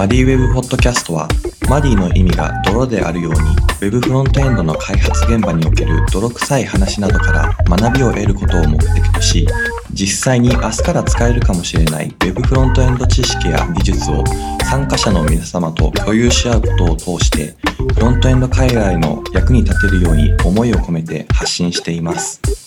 マディウェブポッドキャストは、マディの意味が泥であるように、Web フロントエンドの開発現場における泥臭い話などから学びを得ることを目的とし、実際に明日から使えるかもしれない Web フロントエンド知識や技術を参加者の皆様と共有し合うことを通して、フロントエンド海外の役に立てるように思いを込めて発信しています。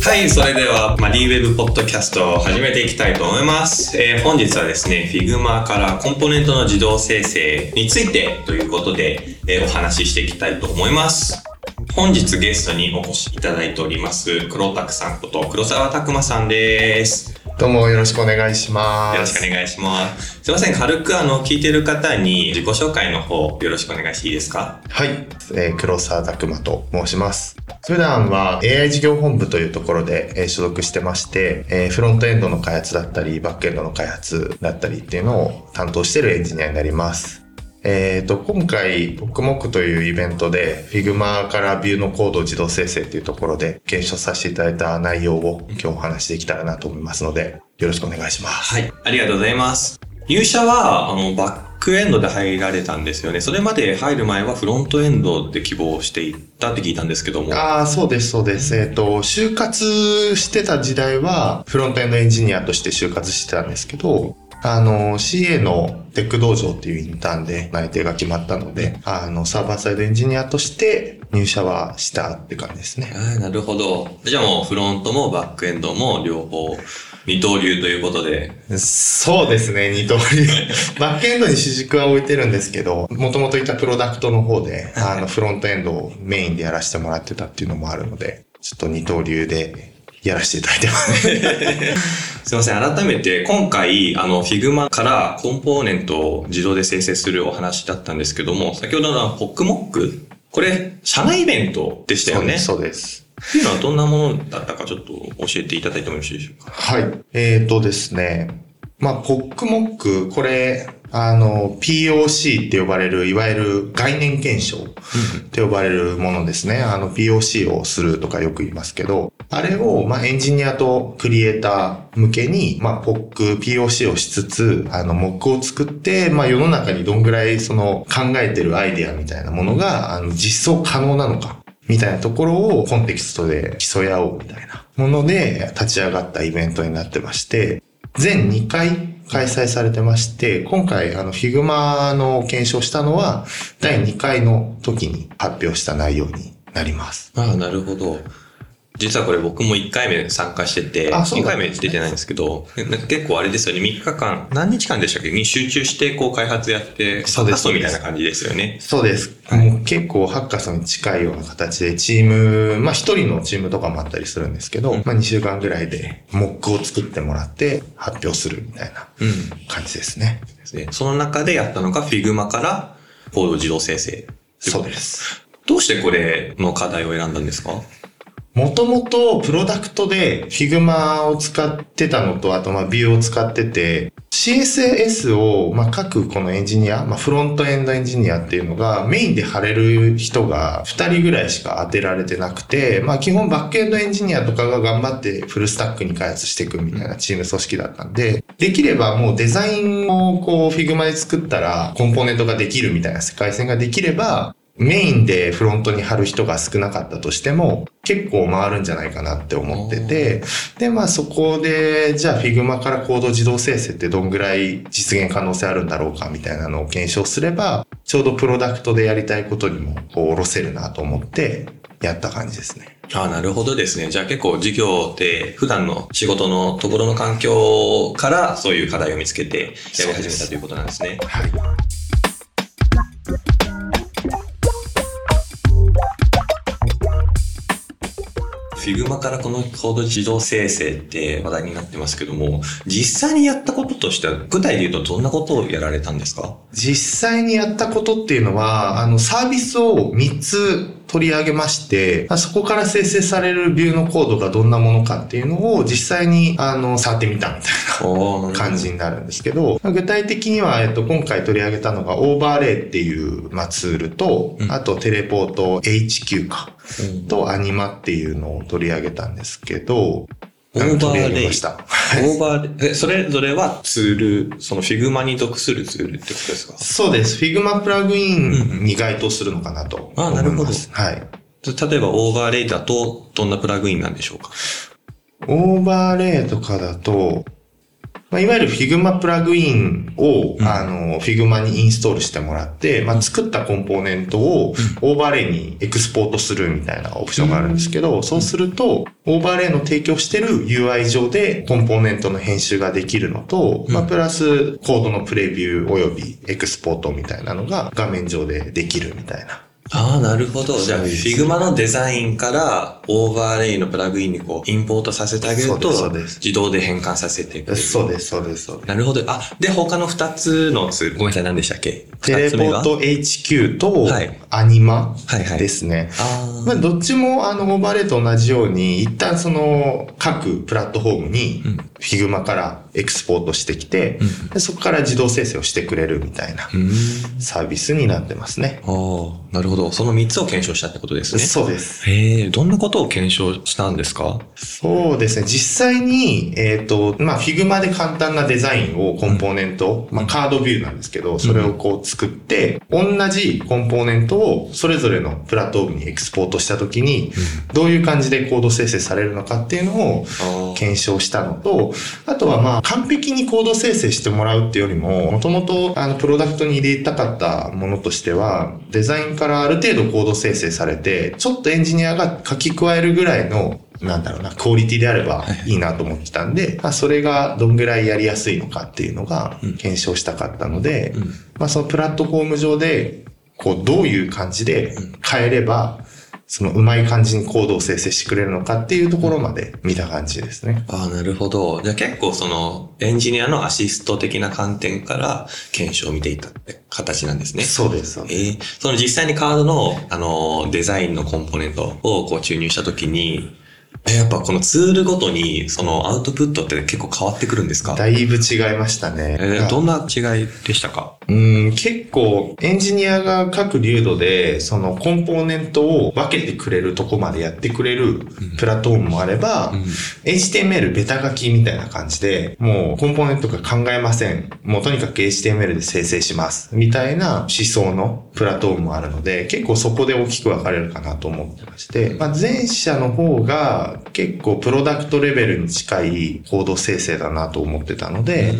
はい、それでは、まあ、D ウェブポッドキャストを始めていきたいと思います。えー、本日はですね、Figma からコンポーネントの自動生成についてということで、えー、お話ししていきたいと思います。本日ゲストにお越しいただいております、黒拓さんこと黒沢拓馬さんです。どうもよろしくお願いします。よろしくお願いします。すいません、軽くあの、聞いてる方に自己紹介の方、よろしくお願いしていいですか？はい、えー、黒沢拓馬と申します。普段は AI 事業本部というところで、えー、所属してまして、えー、フロントエンドの開発だったり、バックエンドの開発だったりっていうのを担当しているエンジニアになります。えっ、ー、と、今回、ボックモックというイベントで、Figma からビューのコードを自動生成っていうところで、検証させていただいた内容を今日お話しできたらなと思いますので、よろしくお願いします。はい、ありがとうございます。入社は、あの、バックエンドで入られたんですよね。それまで入る前はフロントエンドで希望していったって聞いたんですけども。ああ、そうです、そうです。えっ、ー、と、就活してた時代は、フロントエンドエンジニアとして就活してたんですけど、あの、CA のテック道場っていうインターンで内定が決まったので、あの、サーバーサイドエンジニアとして入社はしたって感じですね。あなるほど。じゃあもうフロントもバックエンドも両方二刀流ということで。そうですね、二刀流。バックエンドに主軸は置いてるんですけど、もともといたプロダクトの方で、あの、フロントエンドをメインでやらせてもらってたっていうのもあるので、ちょっと二刀流でやらせていただいてます。すいません。改めて、今回、あの、Figma からコンポーネントを自動で生成するお話だったんですけども、先ほどのポックモック？これ、社内イベントでしたよね。そうです。っていうのはどんなものだったかちょっと教えていただいてもよろしいでしょうか？はい。えっ、ー、とですね。まあ、ポックモック、これ、あの、POC って呼ばれる、いわゆる概念検証って呼ばれるものですね。あの、POC をするとかよく言いますけど、あれを、まあ、エンジニアとクリエイター向けに、まあ、POC、POC をしつつ、あの、モックを作って、まあ、世の中にどんぐらい、その、考えてるアイデアみたいなものが、あの、実装可能なのか。みたいなところをコンテキストで競い合おうみたいなもので立ち上がったイベントになってまして、全2回開催されてまして、今回、あの、Figma の検証したのは、第2回の時に発表した内容になります。ああ、なるほど。実はこれ僕も1回目参加してて、2回目出てないんですけど、結構あれですよね、3日間、何日間でしたっけ？に集中してこう開発やって、ハッカソンみたいな感じですよね。そうです。はい、もう結構ハッカソンに近いような形で、チーム、まあ1人のチームとかもあったりするんですけど、まあ2週間ぐらいでモックを作ってもらって発表するみたいな感じですね。うん、その中でやったのが Figma からコード自動生成。そうです。どうしてこれの課題を選んだんですか？もともとプロダクトで Figma を使ってたのと、あとまあ Vue を使ってて、CSS をまあ書くこのエンジニア、まあフロントエンドエンジニアっていうのがメインで貼れる人が2人ぐらいしか当てられてなくて、まあ基本バックエンドエンジニアとかが頑張ってフルスタックに開発していくみたいなチーム組織だったんで、できればもうデザインをこう Figma で作ったらコンポーネントができるみたいな世界線ができれば、メインでフロントに貼る人が少なかったとしても、結構回るんじゃないかなって思ってて、で、まあそこで、じゃあ Figma からコード自動生成ってどんぐらい実現可能性あるんだろうかみたいなのを検証すれば、ちょうどプロダクトでやりたいことにもこう下ろせるなと思ってやった感じですね。ああ、なるほどですね。じゃあ結構授業って普段の仕事のところの環境からそういう課題を見つけてやり始めたということなんですね。はい。Figma からこのコード自動生成って話題になってますけども、実際にやったこととしては、具体で言うとどんなことをやられたんですか？実際にやったことっていうのは、あの、サービスを3つ取り上げまして、そこから生成されるビューのコードがどんなものかっていうのを実際に、あの、触ってみたみたいな感じになるんですけど、具体的には、えっと、今回取り上げたのがオーバーレイっていう、まあ、ツールと、あとテレポート HQ か、と Anima っていうのを取り上げたんですけど、 Overlay。Overlay、え、それぞれはツール、その Figma に属するツールってことですか？そうです。Figma プラグインに該当するのかなと思います。あなるほどはい。例えば Overlay だとどんなプラグインなんでしょうか？ Overlay とかだと、まあ、いわゆる Figma プラグインを、うん。あの、Figma にインストールしてもらって、まあ、作ったコンポーネントをOverlay にエクスポートするみたいなオプションがあるんですけど、そうすると、 Overlay の提供してる UI 上でコンポーネントの編集ができるのと、まあ、プラスコードのプレビューおよびエクスポートみたいなのが画面上でできるみたいな。ああ、なるほど。じゃあ、Figma のデザインから Overlay のプラグインにこう、インポートさせてあげると自動で変換させてくれる。そうです、そうです、そうです。なるほど。あ、で、他の二つのツール、ごめんなさい、何でしたっけ？ Teleport HQ とはいアニマですね。あまあ、どっちもあのオーバーレイと同じように、一旦その各プラットフォームにうん Figma からエクスポートしてきて、うんでそこから自動生成をしてくれるみたいな。サービスになってますね。ああ、なるほど。その三つを検証したってことですね。そうです。へえ、どんなことを検証したんですか？そうですね。実際に、えっ、と、まあ、Figma で簡単なデザインを、コンポーネント、まあ、カードビューなんですけど、それをこう作って、同じコンポーネントをそれぞれのプラットフォームにエクスポートしたときに、どういう感じでコード生成されるのかっていうのを。検証したのと、あとはまあ、完璧にコード生成してもらうっていうよりも、もともと、あの、プロダクトに入れたかったものとしては、デザインからある程度コード生成されて、ちょっとエンジニアが書き加えるぐらいの、なんだろうな、クオリティであればいい。なと思ってたんで、まあ、それがどんぐらいやりやすいのかっていうのがうん。検証したかったので、うん。まあ、そのプラットフォーム上で、こう、どういう感じで変えれば、そのうまい感じにコードを生成してくれるのかっていうところまで見た感じですね。ああ、なるほど。じゃあ結構その、エンジニアのアシスト的な観点から検証を見ていたって形なんですね。そうです。えーその実際にカードの、あの、デザインのコンポーネントをこう注入したときに、えやっぱこのツールごとに、そのアウトプットって結構変わってくるんですか？だいぶ違いましたね。えーどんな違いでしたか？うん、結構エンジニアが各流度でそのコンポーネントを分けてくれるとこまでやってくれるプラットフォームもあれば、うん HTML ベタ書きみたいな感じで、もうコンポーネントが考えません。もうとにかく HTML で生成します。みたいな思想のプラットフォームもあるので、結構そこで大きく分かれるかなと思ってまして、まあ、前者の方が結構プロダクトレベルに近いコード生成だなと思ってたので、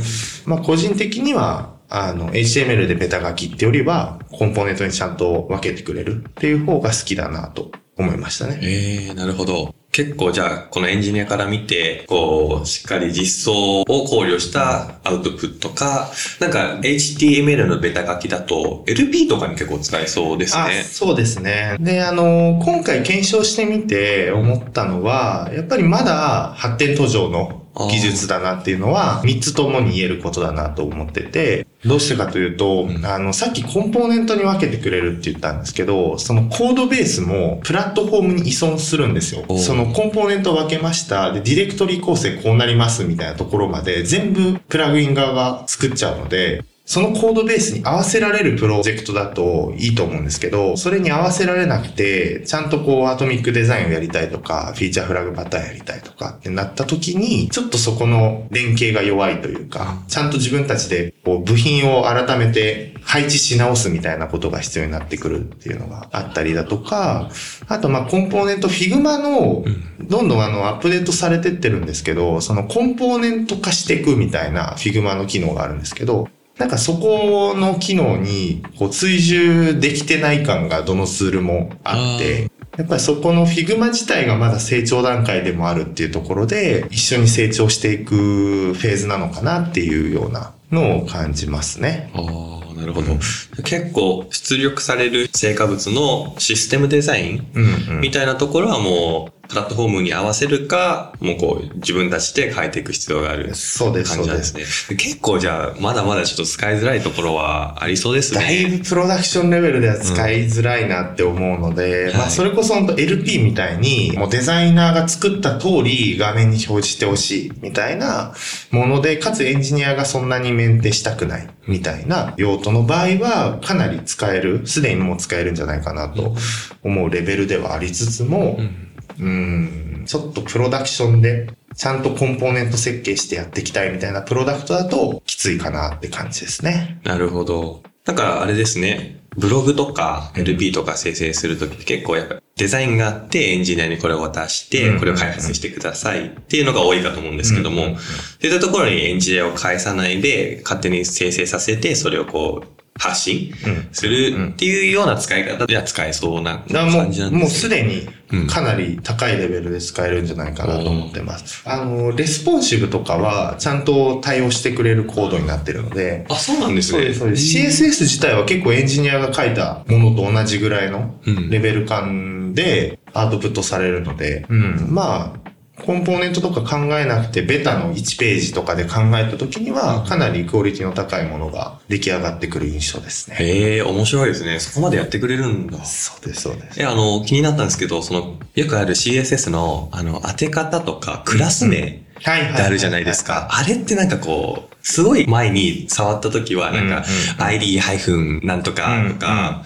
まあ個人的にはあの、HTML でベタ書きってよりは、コンポーネントにちゃんと分けてくれるっていう方が好きだなと思いましたね。ええなるほど。結構じゃあ、このエンジニアから見て、こう、しっかり実装を考慮したアウトプットか、なんか HTML のベタ書きだと LP とかに結構使えそうですね。そうですね。で、あの、今回検証してみて思ったのは、やっぱりまだ発展途上の技術だなっていうのは、3つともに言えることだなと思ってて、どうしてかというと、うんあの、さっきコンポーネントに分けてくれるって言ったんですけど、そのコードベースもプラットフォームに依存するんですよお。そのコンポーネントを分けました。で、ディレクトリ構成こうなりますみたいなところまで全部プラグイン側が作っちゃうので、そのコードベースに合わせられるプロジェクトだといいと思うんですけど、それに合わせられなくて、ちゃんとこうアトミックデザインをやりたいとか、フィーチャーフラグパターンやりたいとかってなった時に、ちょっとそこの連携が弱いというか、ちゃんと自分たちでこう部品を改めて配置し直すみたいなことが必要になってくるっていうのがあったりだとか、あとまあコンポーネント、Figma のどんどんあのアップデートされてってるんですけど、そのコンポーネント化していくみたいな Figma の機能があるんですけど、なんかそこの機能にこう追従できてない感がどのツールもあって、やっぱりそこの Figma 自体がまだ成長段階でもあるっていうところで、一緒に成長していくフェーズなのかなっていうようなのを感じますね。ああ、なるほど。結構出力される成果物のシステムデザインうんうんみたいなところはもう、プラットフォームに合わせるか、もうこう、自分たちで変えていく必要があるそうです、感。じなんですすね。結構じゃあ、まだまだちょっと使いづらいところはありそうですね。だいぶプロダクションレベルでは使いづらいなって思うので、まあはいそれこそ本当 LP みたいに、もうデザイナーが作った通り画面に表示してほしいみたいなもので、かつエンジニアがそんなにメンテしたくないみたいな用途の場合はかなり使える、すでにもう使えるんじゃないかなと思うレベルではありつつも、うんうん、ちょっとプロダクションでちゃんとコンポーネント設計してやっていきたいみたいなプロダクトだときついかなって感じですね。なるほど。だからあれですね。ブログとか LP とか生成するときって結構やっぱデザインがあってエンジニアにこれを渡して、これを開発してくださいっていうのが多いかと思うんですけども、そういったところにエンジニアを介さないで勝手に生成させてそれをこう発信するっていうような使い方では使えそうな感じなんですもうすでにうんかなり高いレベルで使えるんじゃないかなと思ってます。あの、レスポンシブとかはちゃんと対応してくれるコードになってるので、あ、そうなんですね。そうです、そうです。CSS 自体は結構エンジニアが書いたものと同じぐらいのうん。レベル感でアウトプットされるので、うん、まあ、コンポーネントとか考えなくて、ベタの1ページとかで考えた時には、かなりクオリティの高いものが出来上がってくる印象ですね。へえ、面白いですね。そこまでやってくれるんだ。そうです、そうです。え、あの、気になったんですけど、その、よくある CSS の、あの、当て方とか、クラス名っはいはい。てあるじゃないですか。あれってなんかこう、すごい前に触った時は、なんか、ID ハイフンなんとかとか。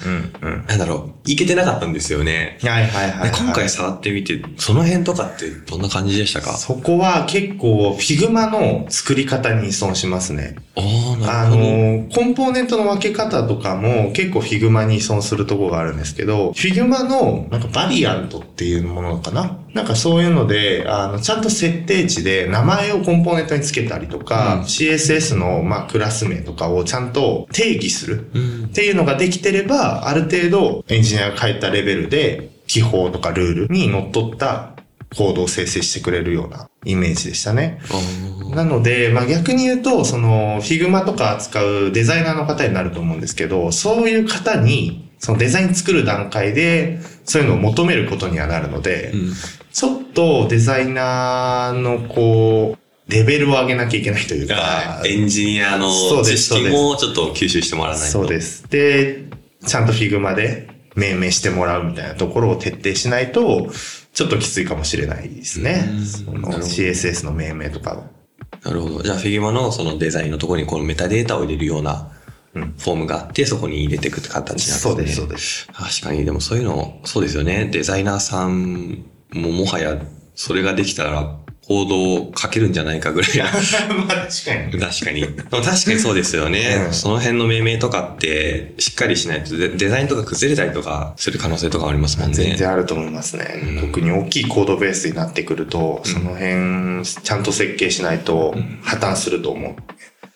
なんだろう、いけてなかったんですよね。はいはいはい、はい。で今回触ってみて、その辺とかってどんな感じでしたか？そこは結構 Figma の作り方に依存しますね。ああ、あなるほど。の、コンポーネントの分け方とかも結構 Figma に依存するところがあるんですけど、Figma のなんかバリアントっていうものかな？なんかそういうので、あの、ちゃんと設定値で名前をコンポーネントにつけたりとか、うん。CSS のまあクラス名とかをちゃんと定義するうん。っていうのができてれば、ある程度エンジニアが書いたレベルで、記法とかルールにのっとったコードを生成してくれるようなイメージでしたね。なので、まあ逆に言うと、その、Figma とか扱うデザイナーの方になると思うんですけど、そういう方に、そのデザイン作る段階で、そういうのを求めることにはなるので、うんちょっとデザイナーのこう、レベルを上げなきゃいけないというかあ、エンジニアの知識もちょっと吸収してもらわないと。そうです。で、ちゃんと Figma で命名してもらうみたいなところを徹底しないと、ちょっときついかもしれないですねうん。その CSS の命名とかを。なるほど。じゃあ、フィギュマのそのデザインのところにこのメタデータを入れるようなうんフォームがあって、そこに入れていくって形なんですね。そうです、そうです。確かに、でもそういうの、そうですよね。デザイナーさんももはや、それができたら、コードを書けるんじゃないかぐらいな。まあ確かに。確かに。確かにそうですよね。うんその辺の命名とかって、しっかりしないとデデザインとか崩れたりとかする可能性とかありますもんね。全然あると思いますね。特に大きいコードベースになってくると、その辺、ちゃんと設計しないと破綻すると思う。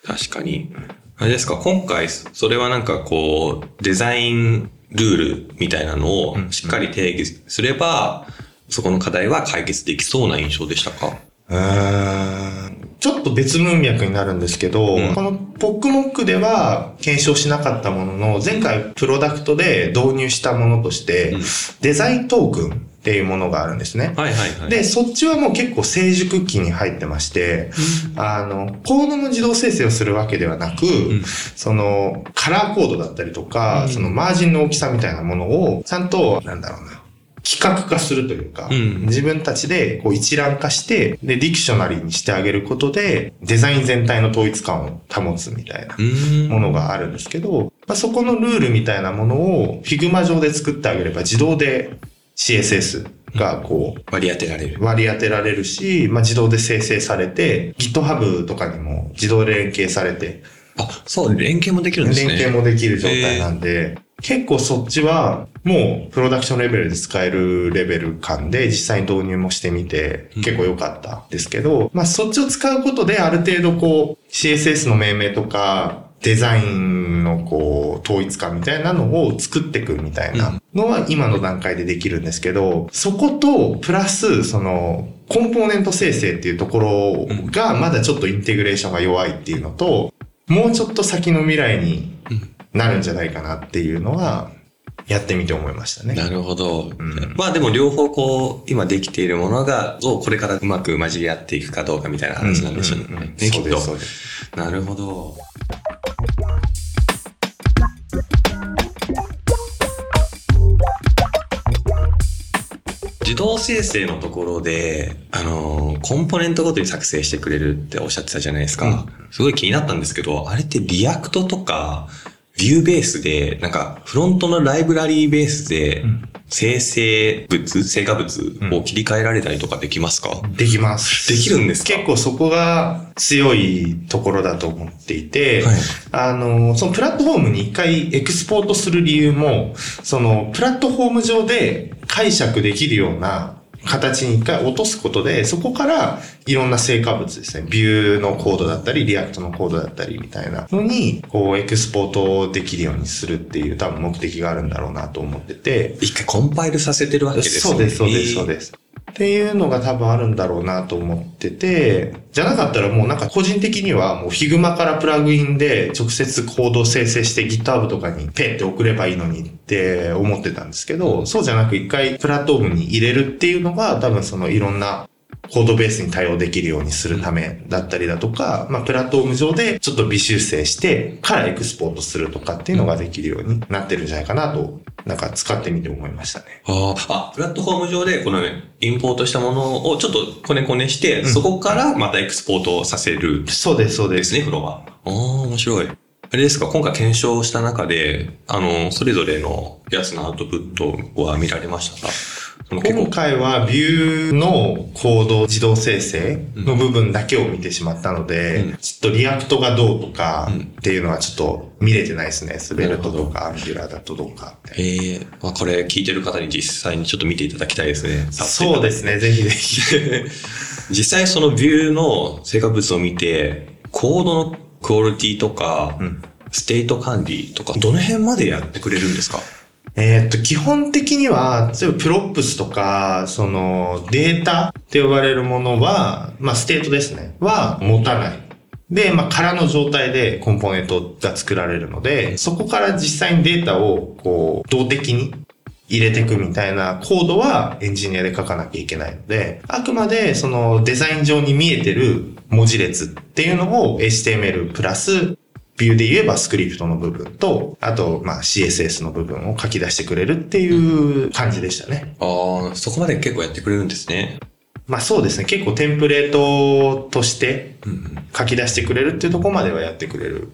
確かに。あれですか、今回、それはなんかこう、デザインルールみたいなのをしっかり定義すれば、そこの課題は解決できそうな印象でしたか？うーんちょっと別文脈になるんですけど、うん。このポックモックでは検証しなかったものの、前回プロダクトで導入したものとして、うん。デザイントークンっていうものがあるんですね。はいはいはい。で、そっちはもう結構成熟期に入ってまして、あの、コードの自動生成をするわけではなく、んその、カラーコードだったりとか、うんそのマージンの大きさみたいなものを、ちゃんと、なんだろうな、企画化するというか、うん自分たちでこう一覧化して、で、ディクショナリーにしてあげることで、デザイン全体の統一感を保つみたいな。ものがあるんですけど、まあ、そこのルールみたいなものを Figma 上で作ってあげれば自動で CSS がこう、割り当てられる。割り当てられるし、まあ、自動で生成されて、GitHub とかにも自動で連携されて、あ、そう、連携もできるんですね。連携もできる状態なんで、結構そっちはもうプロダクションレベルで使えるレベル感で実際に導入もしてみてうん結構良かったですけど、まあそっちを使うことである程度こう CSS の命名とかデザインのこう統一感みたいなのを作っていくみたいなのは今の段階でできるんですけど、そことプラスそのコンポーネント生成っていうところがまだちょっとインテグレーションが弱いっていうのと、もうちょっと先の未来になるんじゃないかなっていうのは、やってみて思いましたね。なるほど。んまあでも両方こう、今できているものが、どうこれからうまく混じり合っていくかどうかみたいな話なんでしょうね。うんうんうんねきっとそうです、そうです。なるほど。自動生成のところで、あの、コンポーネントごとに作成してくれるっておっしゃってたじゃないですか。すごい気になったんですけど、あれって React とか、 Vue ベースで、なんか、フロントのライブラリーベースで、生成物、成果物を切り替えられたりとかできますか、できます。できるんですか？結構そこが強いところだと思っていて、はい。あの、そのプラットフォームに一回エクスポートする理由も、そのプラットフォーム上で解釈できるような形に一回落とすことで、そこからいろんな成果物ですね。 Vue のコードだったり、 React のコードだったりみたいなのに、こうエクスポートできるようにするっていう多分目的があるんだろうなと思ってて、一回コンパイルさせてるわけですね。そうです、そうです、そうです。っていうのが多分あるんだろうなと思ってて、じゃなかったらもうなんか個人的にはもう Figma からプラグインで直接コード生成して GitHub とかにペンって送ればいいのにって思ってたんですけど、そうじゃなく一回プラットフォームに入れるっていうのが多分そのいろんなコードベースに対応できるようにするためだったりだとか、まあ、プラットフォーム上でちょっと微修正してからエクスポートするとかっていうのができるようになってるんじゃないかなと、なんか使ってみて思いましたね。あーあ、プラットフォーム上でこのインポートしたものをちょっとコネコネして、そこからまたエクスポートさせるそうです、そうで。ですすね、フロア。ああ、面白い。あれですか、今回検証した中で、あの、それぞれのやつのアウトプットは見られましたか？今構、回は Vue のコード自動生成の部分だけを見てしまったので、うんちょっと React がどうとかうんっていうのはちょっと見れてないですね。 Svelte とか Angular だとどうかって。ええまあ、これ聞いてる方に実際にちょっと見ていただきたいですね。そうですね。ぜひぜひ。実際その Vue の成果物を見て、コードのクオリティとか、うんステート管理とか、どの辺までやってくれるんですか？えーっと、基本的には、例えばプロップスとか、そのデータって呼ばれるものは、まあステートですね、は持たない。で、まあ空の状態でコンポーネントが作られるので、そこから実際にデータをこう動的に入れていくみたいなコードはエンジニアで書かなきゃいけないので、あくまでそのデザイン上に見えてる文字列っていうのを HTML プラスビューで言えばスクリプトの部分と、あと、まあ CSS の部分を書き出してくれるっていう感じでしたね。ああ、そこまで結構やってくれるんですね。まあそうですね。結構テンプレートとしてうん書き出してくれるっていうところまではやってくれる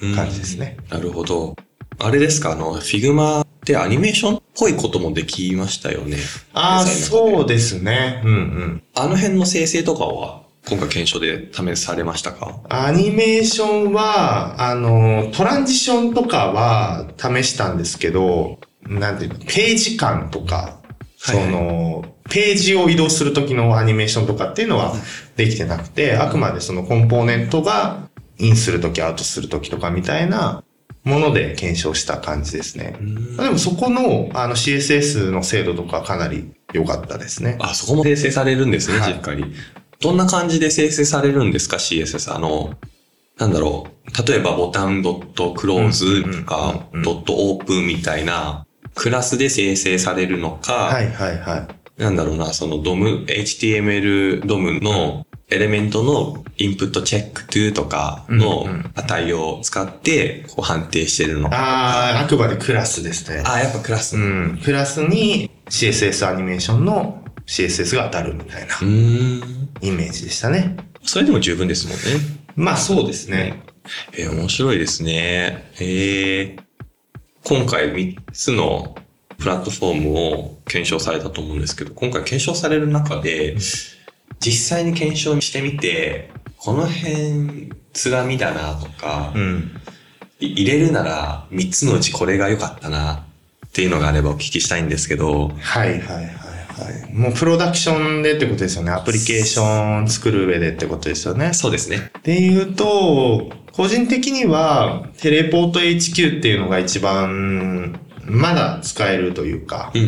うん感じですね。なるほど。あれですか、あの、 Figma ってアニメーションっぽいこともできましたよね。ああ、そうですね。うんうん。あの辺の生成とかは、今回検証で試されましたか？アニメーションは、あの、トランジションとかは試したんですけど、なんていうの、ページ感とか、そはいはいの、ページを移動するときのアニメーションとかっていうのはできてなくて、あくまでそのコンポーネントがインするとき、アウトするときとかみたいなもので検証した感じですね。でもそこのあの CSS の精度とかかなり良かったですね。あ、そこも生成されるんですね、はいしっかり。どんな感じで生成されるんですか、CSS。あの、なんだろう。例えばボタンドットクローズとかドットオープンみたいな、クラスで生成されるのか、はいはいはい。なんだろうな、そのドム、HTML ドムのエレメントのインプットチェック to とかの値を使ってこう判定してるのか。ああ、あくまでクラスですね。あ、やっぱクラス。ううん。プラスに CSS アニメーションの CSS が当たるみたいなーん。イメージでしたね。それでも十分ですもんね。まあそうですね。えー面白いですね。えー、今回3つのプラットフォームを検証されたと思うんですけど、今回検証される中で、実際に検証してみて、この辺、つらみだなとか、うん。い入れるなら3つのうちこれが良かったなっていうのがあればお聞きしたいんですけど、はいはいはいはい。もうプロダクションでってことですよね。アプリケーション作る上でってことですよね。そうですね。っていうと、個人的には、テレポート HQ っていうのが一番、まだ使えるというか、う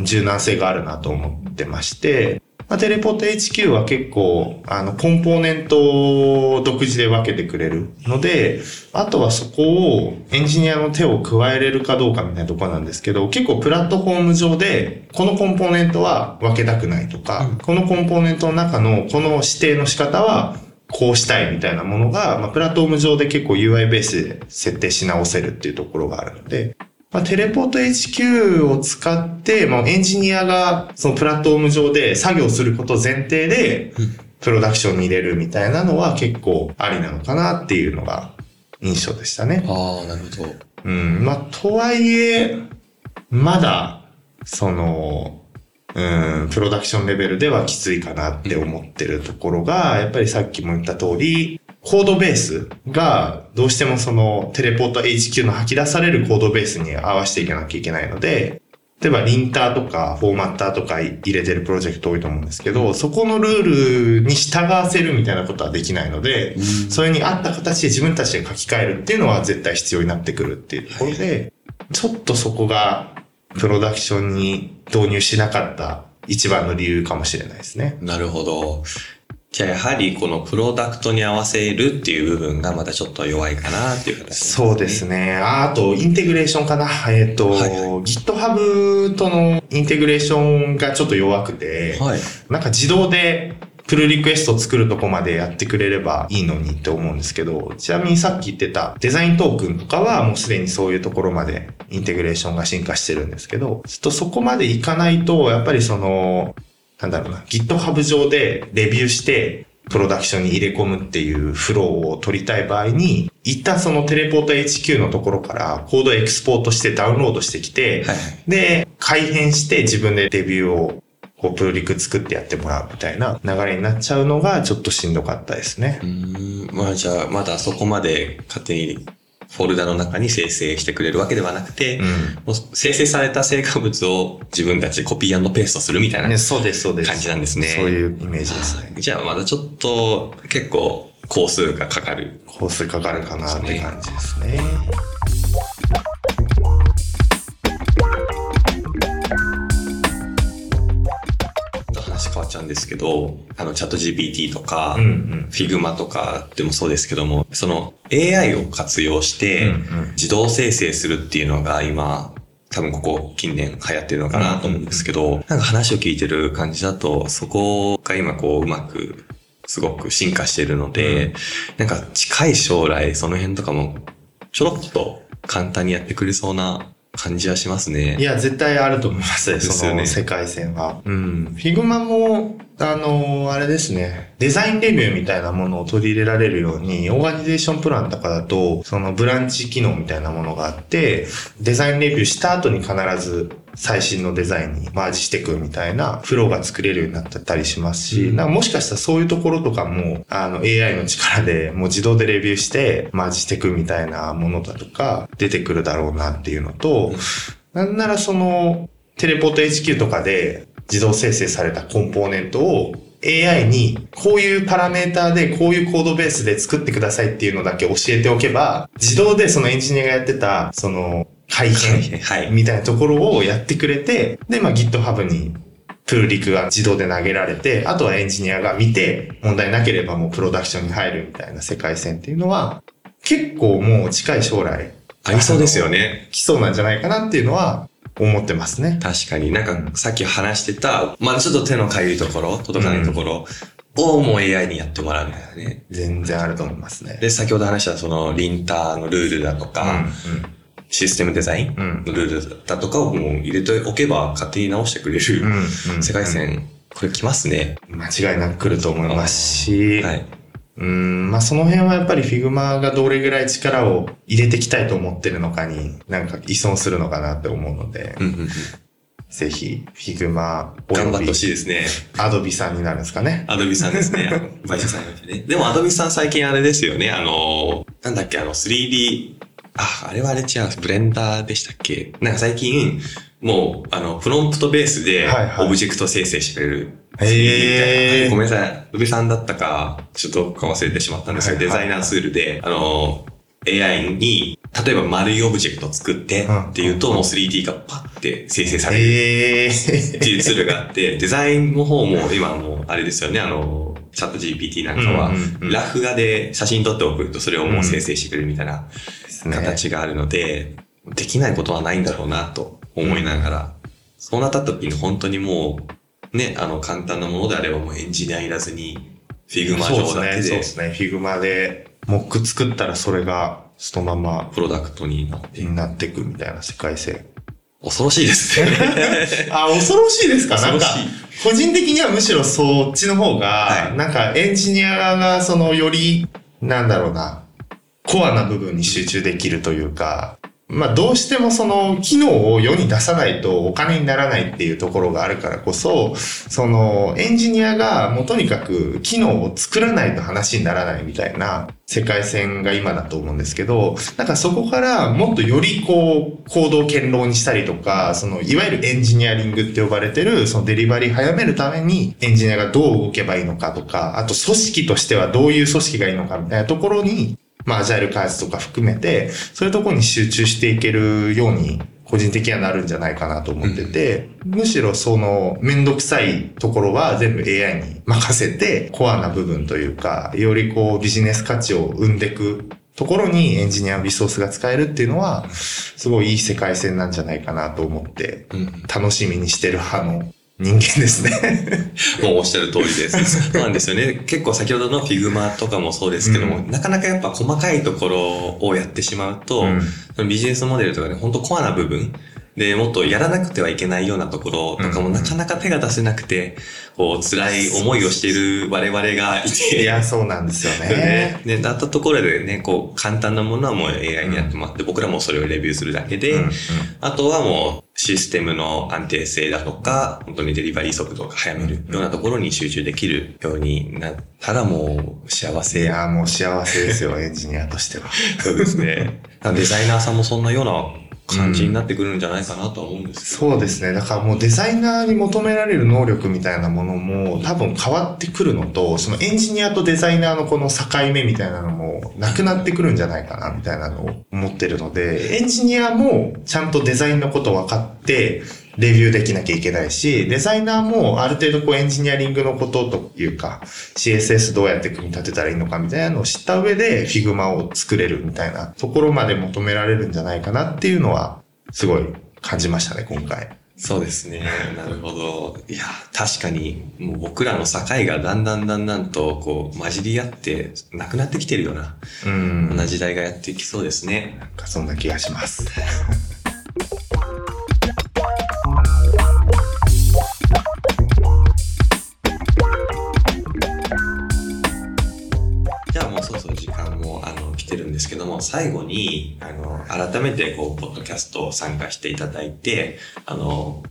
ん。柔軟性があるなと思ってまして、まあ、テレポート HQ は結構、あの、コンポーネントを独自で分けてくれるので、あとはそこをエンジニアの手を加えれるかどうかみたいなところなんですけど、結構プラットフォーム上で、このコンポーネントは分けたくないとか、うん。このコンポーネントの中のこの指定の仕方は、こうしたいみたいなものが、まあ、プラットフォーム上で結構 UI ベースで設定し直せるっていうところがあるので、まあ、テレポート HQ を使って、まあ、エンジニアがそのプラットフォーム上で作業すること前提で、プロダクションに入れるみたいなのは結構ありなのかなっていうのが、印象でしたね。ああ、なるほど。うん。まあ、とはいえ、まだ、その、うん、プロダクションレベルではきついかなって思ってるところが、やっぱりさっきも言った通り、コードベースがどうしてもそのテレポート HQ の吐き出されるコードベースに合わせていかなきゃいけないので、例えばリンターとかフォーマッターとか入れてるプロジェクト多いと思うんですけど、そこのルールに従わせるみたいなことはできないので、それに合った形で自分たちで書き換えるっていうのは絶対必要になってくるっていうところで、ちょっとそこがプロダクションに導入しなかった一番の理由かもしれないですね。なるほど。じゃあやはりこのプロダクトに合わせるっていう部分がまだちょっと弱いかなっていう形ですね。そうですね。ああと、インテグレーションかな。えっ、と、はい GitHub とのインテグレーションがちょっと弱くて、はい。なんか自動でプルリクエスト作るとこまでやってくれればいいのにって思うんですけど、ちなみにさっき言ってたデザイントークンとかはもうすでにそういうところまでインテグレーションが進化してるんですけど、ちょっとそこまでいかないと、やっぱりその、なんだろうな、GitHub 上でレビューして、プロダクションに入れ込むっていうフローを取りたい場合に、一旦そのテレポート HQ のところからコードをエクスポートしてダウンロードしてきて、はい。で、改変して自分でレビューをこうプロリク作ってやってもらうみたいな流れになっちゃうのがちょっとしんどかったですねう。ーん。まあじゃあ、まだそこまで勝手にフォルダの中に生成してくれるわけではなくて、うん。もう生成された成果物を自分たちでコピーペーストするみたいなね、そうです、そうです。感じなんですね。そういうイメージですね。じゃあまだちょっと結構工数がかかる。コースかかるかなって感じですね。話変わっちゃうんですけど、あのチャット GPT とか、うんうん。Figma とかでもそうですけども、その AI を活用して自動生成するっていうのが今、多分ここ近年流行ってるのかなと思うんですけど、なんか話を聞いてる感じだと、そこが今こううまく、すごく進化しているので、なんか近い将来その辺とかもちょろっと簡単にやってくれそうな感じはしますね。いや、絶対あると思います ね、ですその世界線は。うん。Figma も、あの、あれですね、デザインレビューみたいなものを取り入れられるように、オーガニゼーションプランとかだと、そのブランチ機能みたいなものがあって、デザインレビューした後に必ず最新のデザインにマージしていくみたいなフローが作れるようになってたりしますし、うん。なんかもしかしたらそういうところとかも、あの AI の力でもう自動でレビューしてマージしていくみたいなものだとか出てくるだろうなっていうのと、なんならその、テレポート HQ とかで自動生成されたコンポーネントを AI にこういうパラメーターでこういうコードベースで作ってくださいっていうのだけ教えておけば、自動でそのエンジニアがやってた、その、改変はい。みたいなところをやってくれて、で、まあ GitHub にプルリクが自動で投げられて、あとはエンジニアが見て、問題なければもうプロダクションに入るみたいな世界線っていうのは、結構もう近い将来、ありそうですよね。来そうなんじゃないかなっていうのは思ってますね。確かになんかさっき話してた、まあちょっと手のかゆいところ、届かないところをもう AI にやってもらうみたいなね。全然あると思いますね。で、先ほど話したそのリンターのルールだとか、システムデザインうんのルールだとかをもう入れておけば勝手に直してくれる。世界線、これ来ますね。間違いなく来ると思いますし、はい。うん、まあその辺はやっぱり Figma がどれぐらい力を入れていきたいと思ってるのかに、なんか依存するのかなって思うので、うんうんうんぜひ Figma および頑張ってほしいですね。Adobe さんになるんですかね。 Adobe さんですね。されましたね。でも Adobe さん最近あれですよね。あの、なんだっけ、あの 3D、あ、あれはあれ違う、ブレンダーでしたっけ？なんか最近、もう、あの、プロンプトベースではいはい。オブジェクト生成してくれる。へー 3D みたいな。ごめんなさい。 Adobe さんだったか、ちょっと忘れてしまったんですけど、はいはい。デザイナーツールで、あの、AI に、例えば丸いオブジェクトを作ってうん。っていうと、もう 3D がパッて生成される。えっていうツールがあって、デザインの方も今もうあれですよね、あの、チャット GPT なんかはラフ画で写真撮っておくとそれをもう生成してくれるみたいな。ー、ね、形があるので、できないことはないんだろうなと思いながら、そうなった時に本当にもう、ね、あの簡単なものであればもうエンジニアいらずに、Figma 上ですね。そうだけでですね。Figma で、モック作ったらそれがそのままプロダクトになって、いくみたいな世界線。恐ろしいですね。あ、恐ろしいですか？なんか個人的にはむしろそっちの方が、はいなんかエンジニアがそのより、なんだろうな、コアな部分に集中できるというか、まあどうしてもその機能を世に出さないとお金にならないっていうところがあるからこそ、そのエンジニアがもうとにかく機能を作らないと話にならないみたいな世界線が今だと思うんですけど、なんかそこからもっとよりこうコード堅牢にしたりとか、そのいわゆるエンジニアリングって呼ばれてるそのデリバリー早めるためにエンジニアがどう動けばいいのかとか、あと組織としてはどういう組織がいいのかみたいなところにまあ、アジャイル開発とか含めて、そういうところに集中していけるように、個人的にはなるんじゃないかなと思ってて、うん、むしろその、めんどくさいところは全部 AI に任せて、コアな部分というか、よりこう、ビジネス価値を生んでいくところにエンジニアのリソースが使えるっていうのは、すごいいい世界線なんじゃないかなと思って、楽しみにしてる派の人間ですね もうおっしゃる通りです。そうなんですよね。結構先ほどの Figma とかもそうですけども、うん、なかなかやっぱ細かいところをやってしまうと、うん、ビジネスモデルとかね、本当コアな部分、で、もっとやらなくてはいけないようなところとかもなかなか手が出せなくて、こう、辛い思いをしている我々がいて。いや、そうなんですよね。で、だったところでね、こう、簡単なものはもう AI にやってもらって、僕らもそれをレビューするだけで、あとはもう、システムの安定性だとか、本当にデリバリー速度が早めるようなところに集中できるようになったらもう幸せ。いや、もう幸せですよ、エンジニアとしては。そうですね。デザイナーさんもそんなような感じになってくるんじゃないかなとは思うんですけど、うん、そうですね。だからもうデザイナーに求められる能力みたいなものも多分変わってくるのと、そのエンジニアとデザイナーのこの境目みたいなのもなくなってくるんじゃないかなみたいなのを思ってるので、エンジニアもちゃんとデザインのこと分かって、レビューできなきゃいけないし、デザイナーもある程度こうエンジニアリングのことというか、CSS どうやって組み立てたらいいのかみたいなのを知った上で Figma を作れるみたいなところまで求められるんじゃないかなっていうのは、すごい感じましたね、今回。そうですね。なるほど。いや、確かに、もう僕らの境がだんだんだんだんと、こう、混じり合って、なくなってきてるような、うん。な時代がやってきそうですね。なんかそんな気がします。最後に、あの、改めて、こう、ポッドキャストを参加していただいて、あの、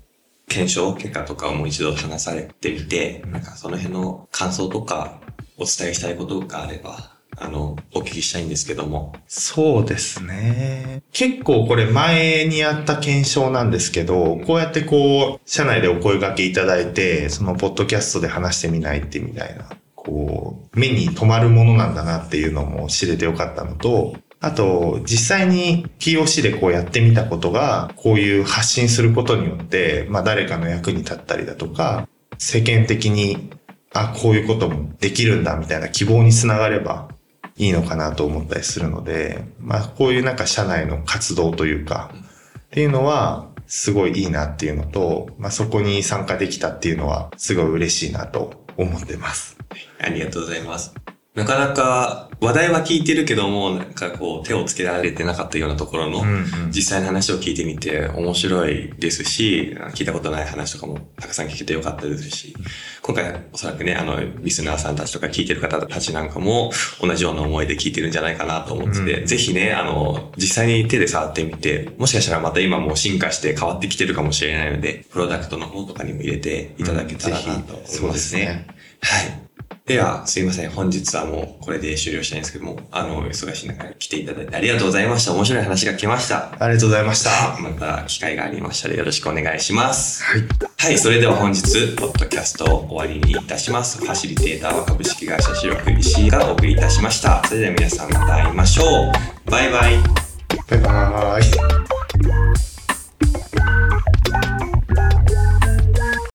検証結果とかをもう一度話されてみて、なんかその辺の感想とかお伝えしたいことがあれば、あの、お聞きしたいんですけども。そうですね。結構これ前にやった検証なんですけど、こうやってこう、社内でお声掛けいただいて、そのポッドキャストで話してみないってみたいなこう、目に留まるものなんだなっていうのも知れてよかったのと、あと、実際に POC でこうやってみたことが、こういう発信することによって、まあ誰かの役に立ったりだとか、世間的に、あ、こういうこともできるんだみたいな希望につながればいいのかなと思ったりするので、まあこういうなんか社内の活動というか、っていうのは、すごいいいなっていうのと、まあそこに参加できたっていうのは、すごい嬉しいなと思ってます。ありがとうございます。なかなか話題は聞いてるけども、なんかこう手をつけられてなかったようなところの実際の話を聞いてみて面白いですし、聞いたことない話とかもたくさん聞けてよかったですし、今回おそらくね、あの、リスナーさんたちとか聞いてる方たちなんかも同じような思いで聞いてるんじゃないかなと思ってて、うん、ぜひね、あの、実際に手で触ってみて、もしかしたらまた今もう進化して変わってきてるかもしれないので、プロダクトの方とかにも入れていただけたらなと思いますね。うん、ねはい。では、すいません。本日はもうこれで終了したいんですけども、あの、忙しい中来ていただいてありがとうございました。面白い話が来ました。ありがとうございました。また機会がありましたらよろしくお願いします。はい。はい、それでは本日、ポッドキャストを終わりにいたします。ファシリテーターは株式会社主力石井がお送りいたしました。それでは皆さんまた会いましょう。バイバイ。バイバイ。